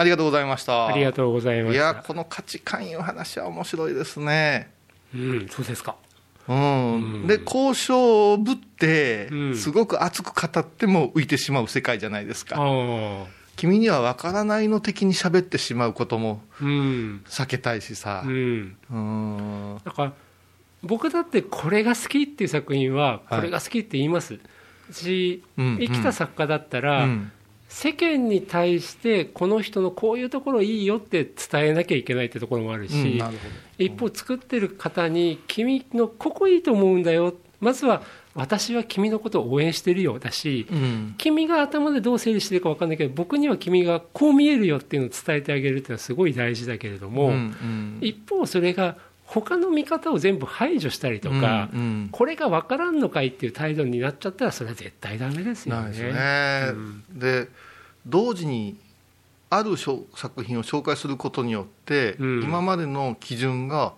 ありがとうございました。ありがとうございました。いやこの価値観いう話は面白いですね。うんそうですか。うん、で交渉ぶってうん。すごく熱く語っても浮いてしまう世界じゃないですか、ああ。君には分からないの的に喋ってしまうこともうん。避けたいしさ。うん。うん。だから僕だってこれが好きっていう作品はこれが好きって言います、しうん。生きた作家だったら、うん世間に対してこの人のこういうところいいよって伝えなきゃいけないってところもあるし、うんなるほ一方作ってる方に君のここいいと思うんだよ。まずは私は君のことを応援してるよだし、どうん。君が頭でどう整理してるか分かんないけど僕には君がこう見えるよっていうのを伝えてあげるっていうのはすごい大事だけれども、うんうん。一方それが他の見方を全部排除したりとか、うんうん。これが分からんのかいっていう態度になっちゃったらそれは絶対ダメですよね。でね、で同時にある作品を紹介することによって、うん。今までの基準が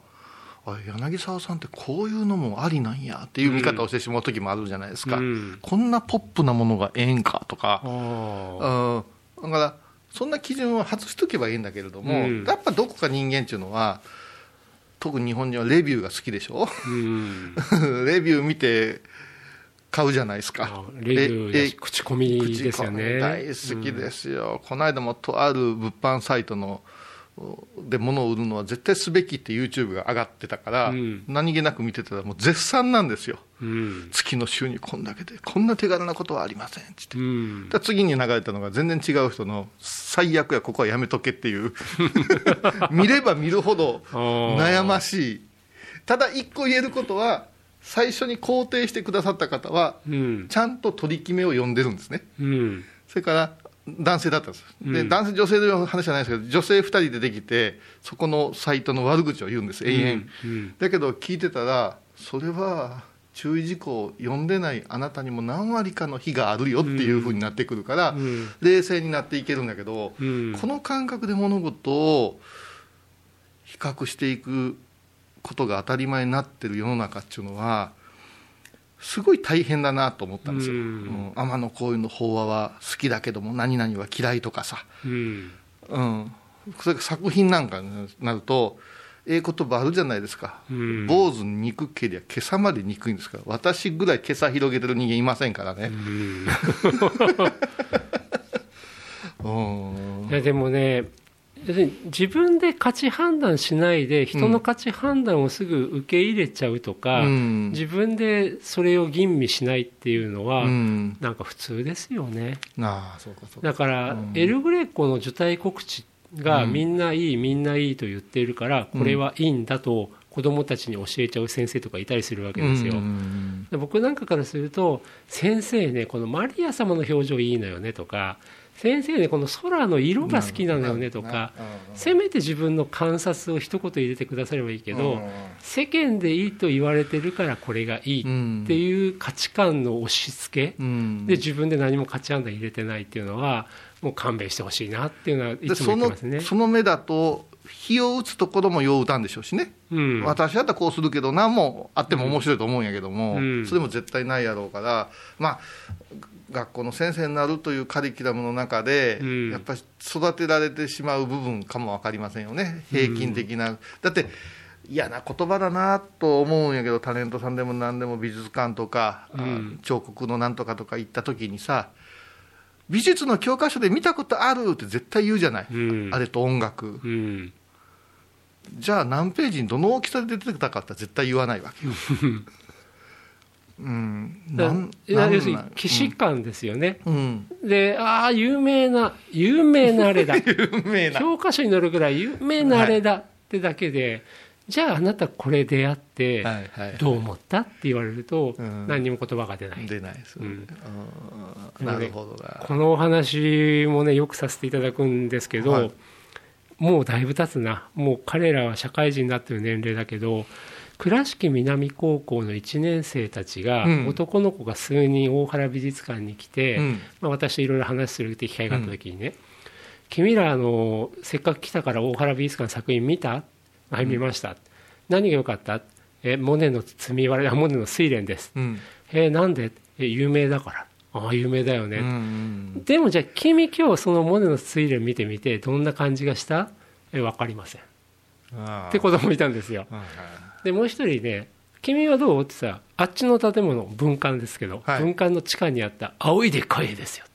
あ柳沢さんってこういうのもありなんやっていう見方をしてしまう時もあるじゃないですか、うん。こんなポップなものがええんかとか、あうん、だからそんな基準を外しとけばいいんだけれども、うん。やっぱどこか人間っていうのは特に日本人はレビューが好きでしょ？うん。レビュー見て買うじゃないですか。レビュー口コミ口ですよね。大好きですよ、この間もとある物販サイトので物を売るのは絶対すべきって YouTube が上がってたから、うん。何気なく見てたらもう絶賛なんですよ。うん。月の収入こんだけでこんな手軽なことはありませんって。言ってうんで次に流れたのが全然違う人の最悪やここはやめとけっていう。見れば見るほど悩ましい。ただ一個言えることは最初に肯定してくださった方はうん。ちゃんと取り決めを読んでるんですね。うん。それから男性だったんです。でうん。男性女性の話じゃないですけど女性2人でできてそこのサイトの悪口を言うんです延々、うん。だけど聞いてたらそれは注意事項を読んでないあなたにも何割かの日があるよっていうふうになってくるから、うん。冷静になっていけるんだけど、うん。この感覚で物事を比較していくことが当たり前になってる世の中っていうのはすごい大変だなと思ったんですよ、うん。うん。天野幸雄の法話は好きだけども何々は嫌いとかさ、うん。うん、それが作品なんかになるとええ言葉あるじゃないですか、うん。坊主に肉蹴りゃ今朝まで憎いんですから。私ぐらい今朝広げてる人間いませんからね、うん。いやでもね要するに自分で価値判断しないで人の価値判断をすぐ受け入れちゃうとか、うん。自分でそれを吟味しないっていうのは、うん。なんか普通ですよね。ああそうかそうか。だから、うん。エルグレコの受胎告知がうん。みんないい、みんないいと言っているからこれはいいんだと子どもたちに教えちゃう先生とかいたりするわけですよ。僕なんかからすると先生ねこのマリア様の表情いいのよねとか先生ねこの空の色が好きなのよねとかせめて自分の観察を一言入れてくださればいいけど、世間でいいと言われてるからこれがいいっていう価値観の押し付け、うん。で自分で何も価値判断入れてないっていうのはもう勘弁してほしいなっていうのはいつも言ってますね。その目だと火を打つところもよう打たんでしょうしね、うん。私だったらこうするけど何もあっても面白いと思うんやけども、うん。それも絶対ないやろうから。まあ学校の先生になるというカリキュラムの中で、うん。やっぱり育てられてしまう部分かも分かりませんよね。平均的な、だって嫌な言葉だなと思うんやけどタレントさんでも何でも美術館とか、彫刻のなんとかとか行った時にさ美術の教科書で見たことあるって絶対言うじゃない、うん。あれと音楽。うん。じゃあ何ページにどの大きさで出てたかって絶対言わないわけよ。うん。なん要するに既視感ですよね、うん。でああ有名な有名なあれだ。有名な。教科書に載るぐらい有名なあれだってだけで、じゃああなたこれ出会ってどう思った？って言われるとうん。何にも言葉が出ない、出ないです、なるほどな。このお話もねよくさせていただくんですけど、はい。もうだいぶ経つな。もう彼らは社会人になってる年齢だけど倉敷南高校の1年生たちが、うん。男の子が数人大原美術館に来て、うん。まあ、私といろいろ話する機会があった時にね、君らあのせっかく来たから大原美術館の作品見た？はい見ました、何が良かった？えモネの積み割れあモネの睡蓮です。うん。えなんで？え有名だから。ああ有名だよね、うんうんでもじゃあ君今日そのモネの睡蓮見てみてどんな感じがした？え分かりません。って子供いたんですよ。でもう一人ね君はどう？ってさあっちの建物文館ですけど、はい。文館の地下にあった青いでかい絵ですよ。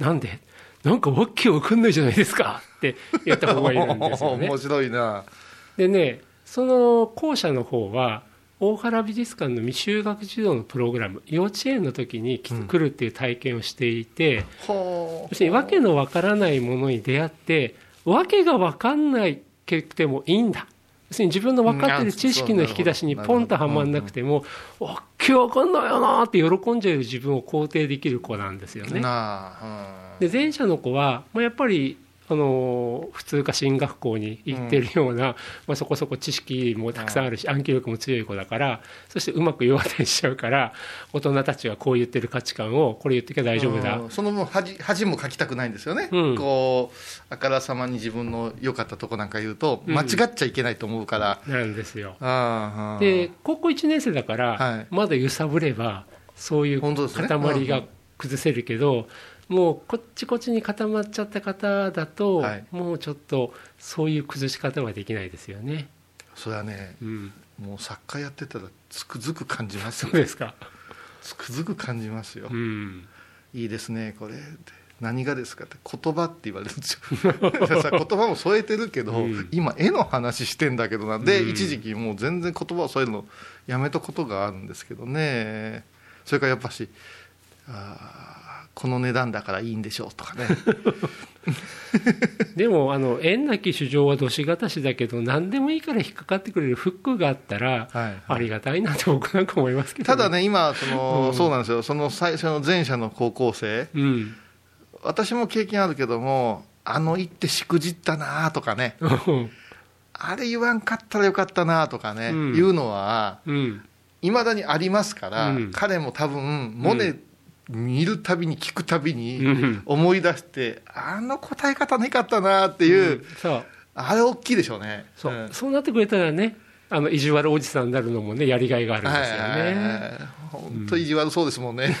なんで？なんかわけわかんないじゃないですか。って言った方がいるんですよね。面白いなでねその校舎の方は大原美術館の未就学児童のプログラム幼稚園の時に来るっていう体験をしていて、ほ要するに訳のわからないものに出会って訳がわかんないけてもいいんだ。要するに自分の分かってる知識の引き出しにポンとはまんなくてもわけわかんないよなって喜んじゃう自分を肯定できる子なんですよね。で前者の子は、まあ、やっぱりあの普通科進学校に行ってるような、まあ、そこそこ知識もたくさんあるし暗記力も強い子だからそしてうまく弱点しちゃうから大人たちがこう言ってる価値観をこれ言ってきゃ大丈夫だ。うん。その分恥恥もかきたくないんですよね、うん。こうあからさまに自分の良かったとこなんか言うとうん。間違っちゃいけないと思うから、なんですよ。で高校1年生だから、はい。まだ揺さぶればそういう塊が崩せるけど、もうこっちこっちに固まっちゃった方だと、はい。もうちょっとそういう崩し方はできないですよね。それはねうん、もう作家やってたらつくづく感じますよ。そうですか。つくづく感じますよ、うん、いいですねこれ。って何がですかって言葉って言われるんですよ。さ言葉も添えてるけど、うん。今絵の話してんだけどな。で、うん。一時期もう全然言葉を添えるのやめたことがあるんですけどね。それからやっぱしあーこの値段だからいいんでしょうとかね。でもあの縁なき主情はどしがたしだけど何でもいいから引っかかってくれるフックがあったら、はいありがたいなと僕なんか思いますけど、ただ、ね今その、うん。そうなんですよ。その最初の前者の高校生。うん、私も経験あるけどもあの一手しくじったなとかね。あれ言わんかったらよかったなとかね、うん。いうのはうん、いまだにありますから、うん。彼も多分モネ見るたびに聞くたびうにん、思い出して、あの答え方なかったなっていう、うん。そう。あれ大きいでしょうね。そう、ん。そうなってくれたらねあの意地悪おじさんになるのもねやりがいがあるんですよね、本当意地悪そうですもんね、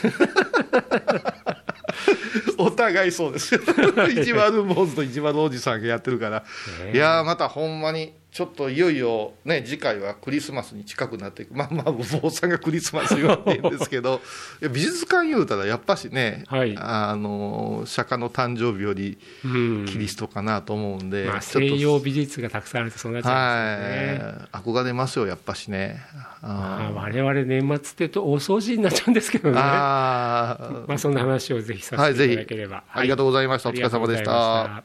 お互いそうですよ。意地悪坊主と意地悪おじさんがやってるから、ねいやーまたほんまにちょっといよいよね次回はクリスマスに近くなっていく。まあまあ坊さんがクリスマス言わってるんですけど。美術館言うたらやっぱしね、はい。あの釈迦の誕生日よりうん。キリストかなと思うんで、まあ、ちょっと。西洋美術がたくさんあるとそうなっちゃいますよね、はい。憧れますよやっぱしね。まあ、あ我々年末っていうと大掃除になっちゃうんですけどーね。あー。まあ、そんな話をぜひさせていただければ、ありがとうございました、お疲れ様でした。